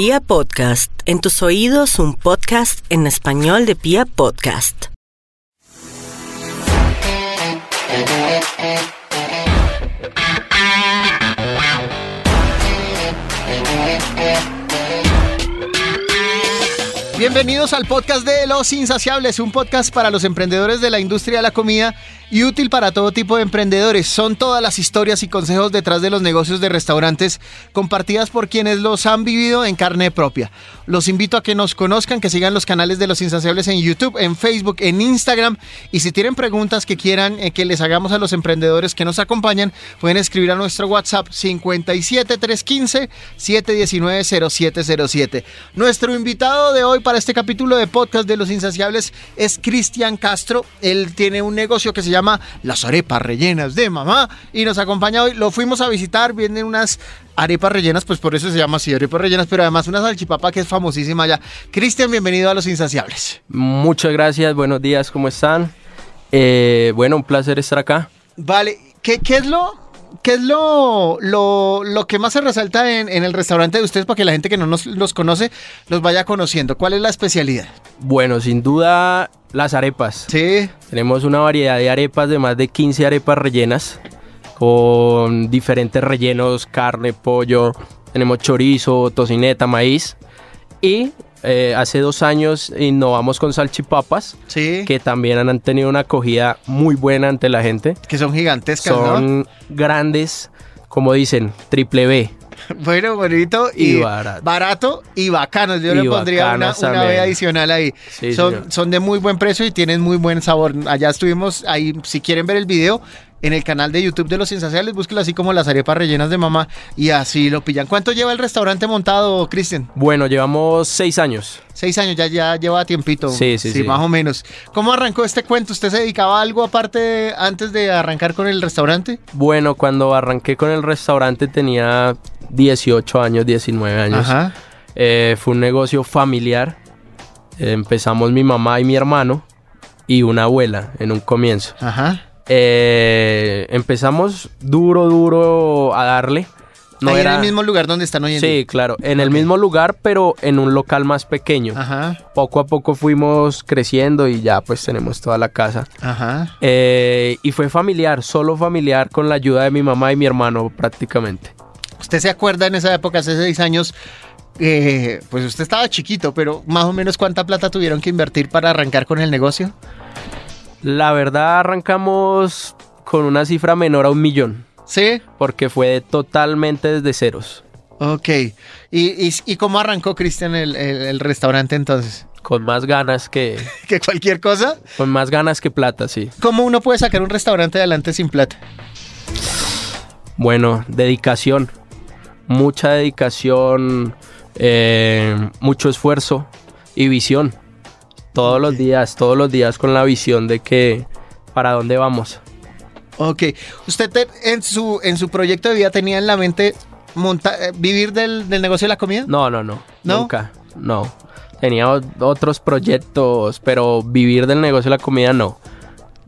Pia Podcast, en tus oídos un podcast en español de Pia Podcast. Bienvenidos al podcast de Los Insaciables, un podcast para los emprendedores de la industria de la comida y útil para todo tipo de emprendedores. Son todas las historias y consejos detrás de los negocios de restaurantes compartidas por quienes los han vivido en carne propia. Los invito a que nos conozcan, que sigan los canales de Los Insaciables en YouTube, en Facebook, en Instagram y si tienen preguntas que quieran eh, que les hagamos a los emprendedores que nos acompañan, pueden escribir a nuestro WhatsApp 57315 719 0707. Nuestro invitado de hoy para este capítulo de podcast de Los Insaciables es Cristian Castro. Él tiene un negocio que se llama Las Arepas Rellenas de Mamá y nos acompaña hoy. Lo fuimos a visitar, vienen unas arepas rellenas, pues por eso se llama así, arepas rellenas, pero además una salchipapa que es famosísima allá. Cristian, bienvenido a Los Insaciables. Muchas gracias, buenos días, ¿cómo están? Eh, bueno, un placer estar acá. Vale, ¿qué, qué es lo ¿Qué es lo, lo, lo, que más se resalta en, en, el restaurante de ustedes para que la gente que no nos los conoce los vaya conociendo? ¿Cuál es la especialidad? Bueno, sin duda las arepas. Sí. Tenemos una variedad de arepas de más de 15 arepas rellenas con diferentes rellenos, carne, pollo, tenemos chorizo, tocineta, maíz y eh, hace dos años innovamos con salchipapas, sí. que también han tenido una acogida muy buena ante la gente. Que son gigantescas, Son ¿no? grandes, como dicen, triple B. Bueno, bonito y, Y barato. barato y bacanos. Yo Y le pondría una, una B adicional ahí. Sí, son, señor. son de muy buen precio y tienen muy buen sabor. Allá estuvimos, ahí, si quieren ver el video, en el canal de YouTube de Los Insaciables, búsquelo así como las arepas rellenas de mamá y así lo pillan. ¿Cuánto lleva el restaurante montado, Cristian? Bueno, llevamos seis años. Seis años, ya, ya lleva tiempito. Sí, sí, sí. más o menos. ¿Cómo arrancó este cuento? ¿Usted se dedicaba a algo aparte antes de arrancar con el restaurante? Bueno, cuando arranqué con el restaurante tenía 18 años, 19 años. Ajá. Eh, fue un negocio familiar. Eh, empezamos mi mamá y mi hermano y una abuela en un comienzo. Ajá. Eh, empezamos duro, duro a darle. No Ahí era... en el mismo lugar donde están hoy en Sí, día. claro, en el mismo lugar, pero en un local más pequeño. Ajá. Poco a poco fuimos creciendo y ya pues tenemos toda la casa. Ajá. Eh, y fue familiar, solo familiar con la ayuda de mi mamá y mi hermano prácticamente. ¿Usted se acuerda en esa época, hace seis años? eh, pues usted estaba chiquito, pero más o menos cuánta plata tuvieron que invertir para arrancar con el negocio? La verdad arrancamos con una cifra menor a un millón, Sí. porque fue totalmente desde ceros, Ok. ¿Y, y, y cómo arrancó Cristian el, el- el restaurante entonces? con más ganas que ¿Que cualquier cosa? con más ganas que plata, sí. ¿Cómo uno puede sacar un restaurante adelante sin plata? Bueno, dedicación, mucha dedicación, eh, mucho esfuerzo y visión. Todos los días, todos los días con la visión de que para dónde vamos. Ok. ¿Usted te- en, su, en su proyecto de vida tenía en la mente monta- eh, vivir del, del negocio de la comida? No, no, no, ¿No? nunca, no. Tenía otros proyectos, pero vivir del negocio de la comida no.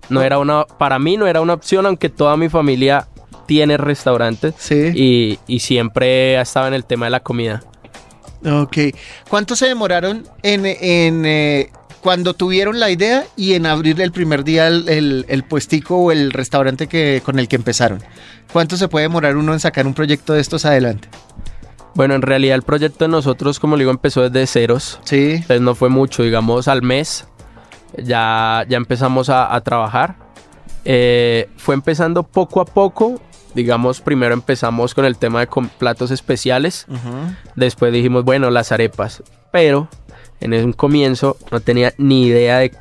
No era una, para mí no era una opción, aunque toda mi familia tiene restaurantes Sí. y, y siempre ha estado en el tema de la comida. Ok. ¿Cuánto se demoraron en, en, eh, cuando tuvieron la idea y en abrir el primer día el, el- el puestico o el restaurante que, con el que empezaron? ¿Cuánto se puede demorar uno en sacar un proyecto de estos adelante? Bueno, en realidad el proyecto de nosotros, como le digo, empezó desde ceros. Sí. Entonces no fue mucho, digamos al mes ya, ya empezamos a, a trabajar. Eh, fue empezando poco a poco. Digamos, primero empezamos con el tema de platos especiales. Después dijimos, bueno, las arepas. Pero en un comienzo no tenía ni idea de,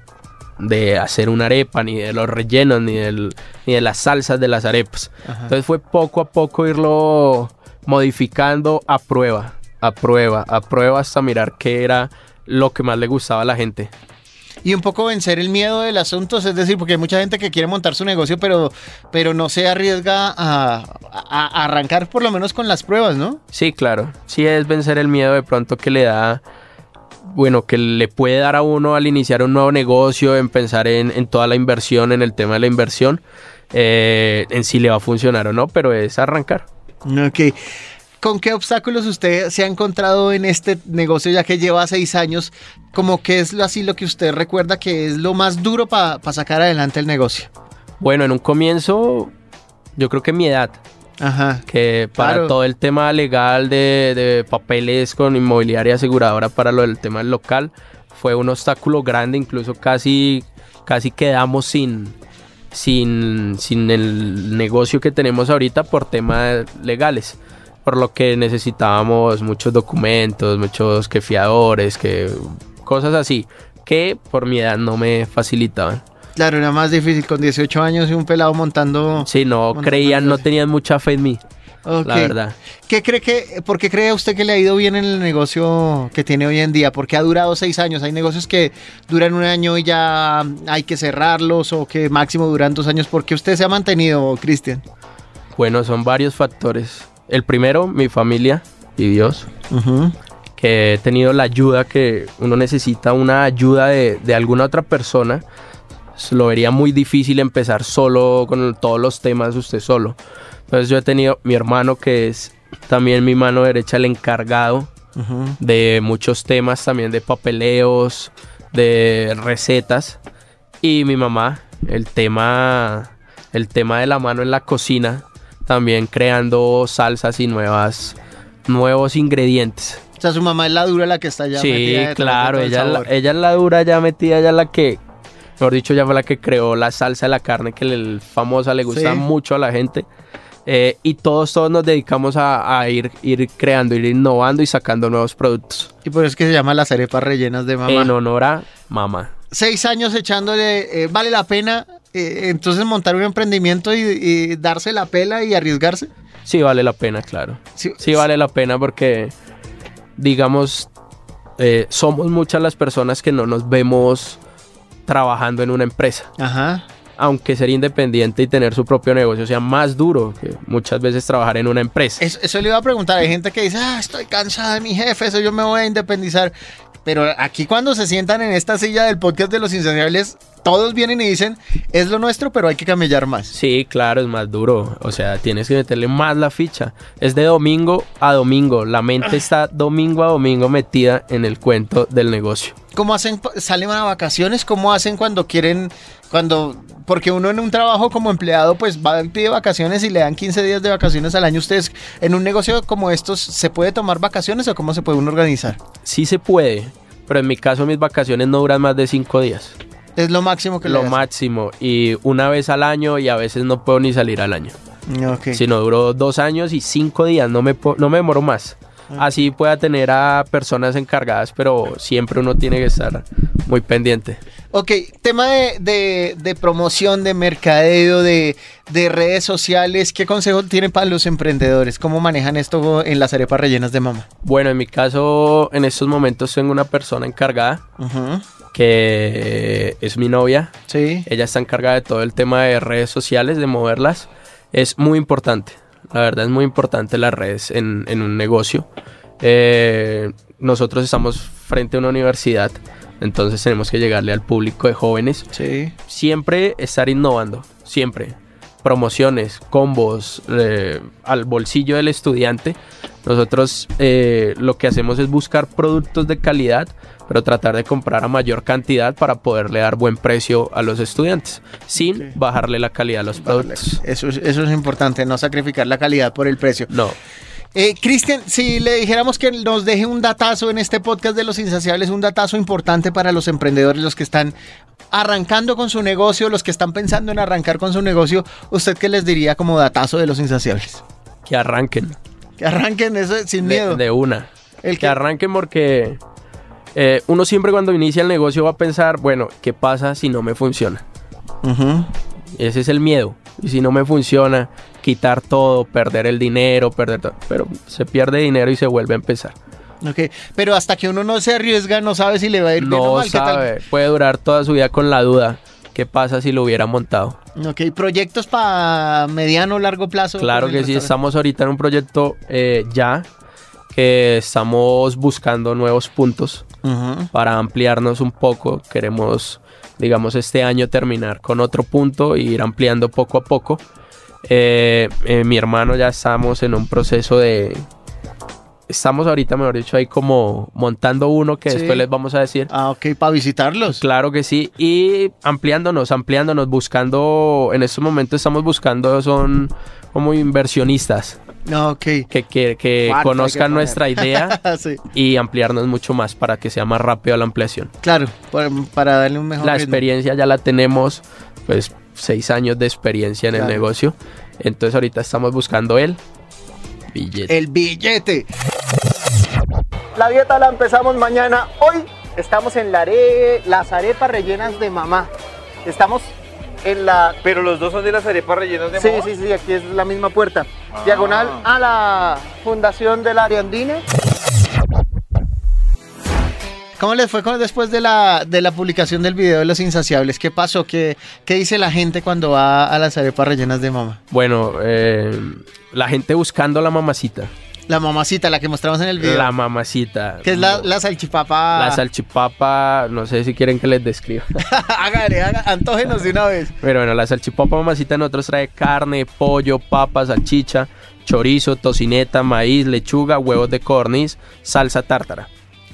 de hacer una arepa, ni de los rellenos, ni, del- ni de las salsas de las arepas. Entonces fue poco a poco irlo modificando a prueba, a prueba, a prueba hasta mirar qué era lo que más le gustaba a la gente. Y un poco vencer el miedo del asunto, es decir, porque hay mucha gente que quiere montar su negocio, pero, pero no se arriesga a, a- a arrancar por lo menos con las pruebas, ¿no? Sí, claro. Sí es vencer el miedo de pronto que le da, bueno, que le puede dar a uno al iniciar un nuevo negocio, en pensar en, en toda la inversión, en el tema de la inversión, eh, en si le va a funcionar o no, pero es arrancar. Ok. ¿Con qué obstáculos usted se ha encontrado en este negocio ya que lleva seis años? Como que es lo- así lo que usted recuerda que es lo más duro para sacar adelante el negocio. Bueno, en un comienzo, yo creo que mi edad, Ajá. que para Claro. todo el tema legal de, de papeles con inmobiliaria aseguradora para lo del tema del local, fue un obstáculo grande, incluso casi, casi quedamos sin, sin, sin el negocio que tenemos ahorita por temas legales. Por lo que necesitábamos muchos documentos, muchos que fiadores, que cosas así, que por mi edad no me facilitaban. Claro, era más difícil con 18 años y un pelado montando. Sí, no montando creían, no tenían mucha fe en mí, Ok. la verdad. ¿Qué cree que, ¿Por qué cree usted que le ha ido bien en el negocio que tiene hoy en día? Porque ha durado seis años. Hay negocios que duran un año y ya hay que cerrarlos o que máximo duran dos años. ¿Por qué usted se ha mantenido, Cristian? Bueno, son varios factores. El primero, mi familia y Dios, que he tenido la ayuda que uno necesita, una ayuda de, de alguna otra persona. Se Lo vería muy difícil empezar solo con todos los temas usted solo. Entonces yo he tenido mi hermano que es también mi mano derecha, el encargado de muchos temas también de papeleos, de recetas y mi mamá, el tema el tema de la mano en la cocina, también creando salsas y nuevas nuevos ingredientes. O sea, su mamá es la dura la que está ya sí, metida claro, el ella, es la- sabor. ella es la dura ya metida, ella es la que mejor dicho, ella fue la que creó la salsa de la carne que el famosa le gusta Sí. mucho a la gente. Eh, y todos, todos nos dedicamos a, a ir, ir creando, ir innovando y sacando nuevos productos. Y por eso es que se llama las arepas rellenas de mamá. En honor a mamá. Seis años echándole, eh, ¿vale la pena eh, entonces montar un emprendimiento y, y darse la pela y arriesgarse? Sí vale la pena, claro. Sí, Sí vale la pena porque, digamos, eh, somos muchas las personas que no nos vemos trabajando en una empresa. Ajá. Aunque ser independiente y tener su propio negocio sea más duro que muchas veces trabajar en una empresa. Eso, eso le iba a preguntar. Hay gente que dice, ah, estoy cansada de mi jefe, eso yo me voy a independizar. Pero aquí cuando se sientan en esta silla del podcast de los insaciables, todos vienen y dicen, es lo nuestro, pero hay que camellar más. Sí, claro, es más duro. O sea, tienes que meterle más la ficha. Es de domingo a domingo. La mente está domingo a domingo metida en el cuento del negocio. ¿Cómo hacen? ¿Salen a vacaciones? ¿Cómo hacen cuando quieren, cuando, porque uno en un trabajo como empleado pues va y pide vacaciones y le dan 15 días de vacaciones al año? ¿Ustedes en un negocio como estos se puede tomar vacaciones o cómo se puede uno organizar? Sí se puede, pero en mi caso mis vacaciones no duran más de cinco días. Es lo máximo que Lo le das. máximo. Y una vez al año y a veces no puedo ni salir al año. Ok. Si no duró dos años y cinco días, no me, no me demoro más. Ah. Así pueda tener a personas encargadas, pero siempre uno tiene que estar muy pendiente. Ok, tema de, de- de promoción, de mercadeo, de, de redes sociales, ¿qué consejo tiene para los emprendedores? ¿Cómo manejan esto en las arepas rellenas de mamá? Bueno, en mi caso, en estos momentos tengo una persona encargada Ujú, que es mi novia. Sí. Ella está encargada de todo el tema de redes sociales, de moverlas. Es muy importante. La verdad es muy importante las redes en, en un negocio. Eh, nosotros estamos frente a una universidad, entonces tenemos que llegarle al público de jóvenes. Sí. Siempre estar innovando, siempre. Promociones, combos, eh, al bolsillo del estudiante. Nosotros eh, lo que hacemos es buscar productos de calidad, pero tratar de comprar a mayor cantidad para poderle dar buen precio a los estudiantes, sin bajarle la calidad a los productos. Eso, es- eso es importante, no sacrificar la calidad por el precio. No, Eh, Cristian, si le dijéramos que nos deje un datazo en este podcast de Los Insaciables, un datazo importante para los emprendedores, los que están arrancando con su negocio, los que están pensando en arrancar con su negocio, ¿usted qué les diría como datazo de Los Insaciables? que arranquen. Que arranquen eso sin de, miedo. de una. El que que- arranquen porque eh, uno siempre cuando inicia el negocio va a pensar, bueno, ¿qué pasa si no me funciona? Ese es el miedo. Y si no me funciona, quitar todo, perder el dinero, perder todo. Pero se pierde dinero y se vuelve a empezar. Ok, pero hasta que uno no se arriesga, no sabe si le va a ir bien o No mal. ¿qué tal? sabe, puede durar toda su vida con la duda. ¿Qué pasa si lo hubiera montado? Ok, proyectos para mediano o largo plazo. Claro el que sí, estamos ahorita en un proyecto eh, ya que estamos buscando nuevos puntos Para ampliarnos un poco. Queremos, digamos, este año terminar con otro punto e ir ampliando poco a poco. Eh, eh, mi hermano ya estamos en un proceso de, estamos ahorita, mejor dicho, ahí como montando uno que Sí. después les vamos a decir. Ah, ok, para visitarlos. Claro que sí. Y ampliándonos, ampliándonos, buscando, en estos momentos estamos buscando, son como inversionistas No, ok. que, que, que ¿Cuánto hay que conozcan nuestra idea sí, y ampliarnos mucho más para que sea más rápido la ampliación. claro, para, para darle un mejor La ritmo. experiencia ya la tenemos, pues seis años de experiencia en Claro. el negocio. Entonces ahorita estamos buscando el billete. El billete. La dieta la empezamos mañana. Hoy estamos en la are- las arepas rellenas de mamá. Estamos en la... Pero los dos son de las arepas rellenas de Sí, mamá. sí, sí, aquí es la misma puerta. Diagonal a la Fundación del Ariandine. ¿Cómo les fue después de la, de la publicación del video de Los Insaciables? ¿Qué pasó? ¿Qué, qué dice la gente cuando va a las arepas rellenas de mamá? Bueno, eh, la gente buscando la mamacita. La mamacita, la que mostramos en el video. La mamacita. que es la, No. la salchipapa. La salchipapa, no sé si quieren que les describa. hágale, antógenos de una vez. Pero bueno, la salchipapa mamacita en otros trae carne, pollo, papa, salchicha, chorizo, tocineta, maíz, lechuga, huevos de corniz, salsa tártara.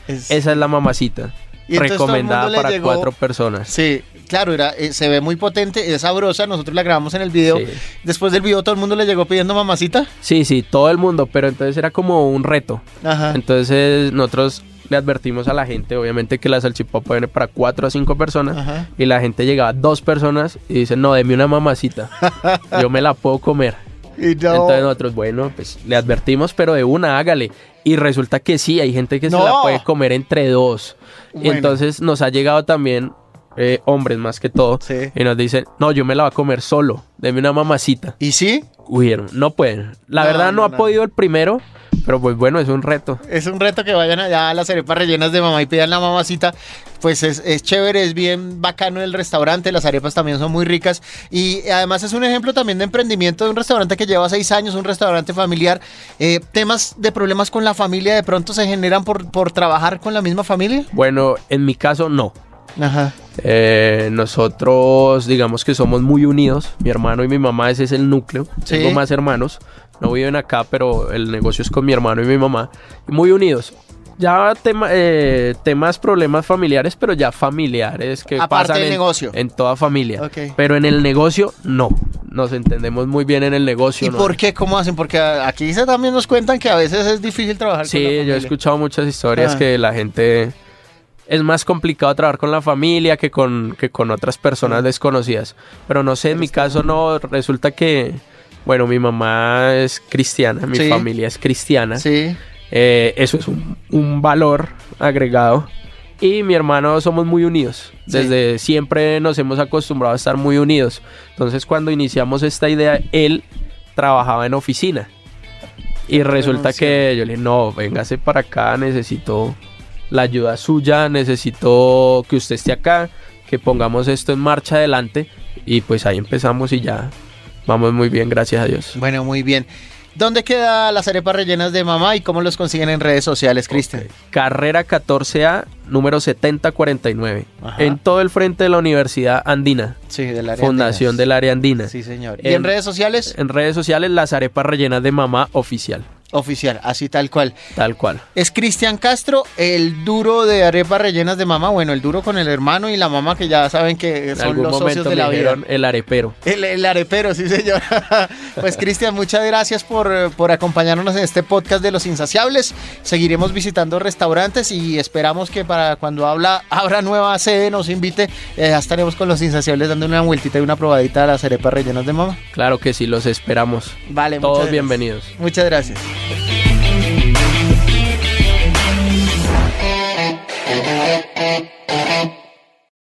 Es- Esa es la mamacita. Y Recomendada para llegó- cuatro personas. Sí, claro, era, eh, se ve muy potente, es sabrosa. Nosotros la grabamos en el video. Sí. Después del video, todo el mundo le llegó pidiendo mamacita. Sí, sí, todo el mundo, pero entonces era como un reto. Ajá. Entonces nosotros le advertimos a la gente, obviamente que la salchipapa viene para cuatro a cinco personas. Ajá. Y la gente llegaba dos personas y dice, no, deme una mamacita. Yo me la puedo comer. Y no- Entonces nosotros, bueno, pues le advertimos, pero de una, hágale. Y resulta que sí, hay gente que No. se la puede comer entre dos. Y entonces nos ha llegado también eh, hombres más que todo. Sí. Y nos dicen, no, yo me la voy a comer solo. Deme una mamacita. ¿Y sí? Huyeron, no pueden. La No, verdad no, ha podido el primero, pero pues bueno, es un reto. Es un reto que vayan allá a las arepas rellenas de mamá y pidan la mamacita. Pues es, es chévere, es bien bacano el restaurante. Las arepas también son muy ricas. Y además es un ejemplo también de emprendimiento de un restaurante que lleva seis años, un restaurante familiar. Eh, temas de problemas con la familia de pronto se generan por, por trabajar con la misma familia. Bueno, en mi caso no. Ajá. Eh, nosotros, digamos que somos muy unidos. Mi hermano y mi mamá, ese es el núcleo. Sí. Tengo más hermanos. No viven acá, pero el negocio es con mi hermano y mi mamá. Muy unidos. Ya tema- eh, temas, problemas familiares, pero ya familiares que Aparte pasan del en, negocio. en toda familia. Ok. Pero en el negocio, no. Nos entendemos muy bien en el negocio. ¿Y ¿no? por qué? ¿Cómo hacen? Porque aquí se también nos cuentan que a veces es difícil trabajar con la Sí, yo familia. he escuchado muchas historias Ah. que la gente es más complicado trabajar con la familia que con, que con otras personas desconocidas. Pero no sé, en mi caso no, resulta que, bueno, mi mamá es cristiana, mi Sí. familia es cristiana. Sí. Eh, eso es un, un valor agregado. Y mi hermano somos muy unidos. Sí. Desde siempre nos hemos acostumbrado a estar muy unidos. Entonces cuando iniciamos esta idea, él trabajaba en oficina. Y resulta que yo le dije, no, véngase para acá, necesito la ayuda suya, necesito que usted esté acá, que pongamos esto en marcha adelante. Y pues ahí empezamos y ya vamos muy bien, gracias a Dios. Bueno, muy bien. ¿Dónde quedan las arepas rellenas de mamá y cómo los consiguen en redes sociales, Cristian? Carrera 14A, número 7049. Ajá. En todo el frente de la Universidad Andina, Sí, del área Fundación del Área Andina. Sí, señor. ¿Y En- en redes sociales? En redes sociales, las arepas rellenas de mamá oficial. Oficial, así tal cual. Tal cual. Es Cristian Castro, el duro de arepas rellenas de mamá. Bueno, el duro con el hermano y la mamá, que ya saben que son algún los socios momento de la vida. el arepero. El, el arepero, sí, señor. pues, Cristian, muchas gracias por, por acompañarnos en este podcast de Los Insaciables. Seguiremos visitando restaurantes y esperamos que para cuando habla, abra nueva sede, nos invite. Eh, ya estaremos con Los Insaciables dando una vueltita y una probadita a las arepas rellenas de mamá. Claro que sí, los esperamos. Vale, Todos bienvenidos. Muchas gracias.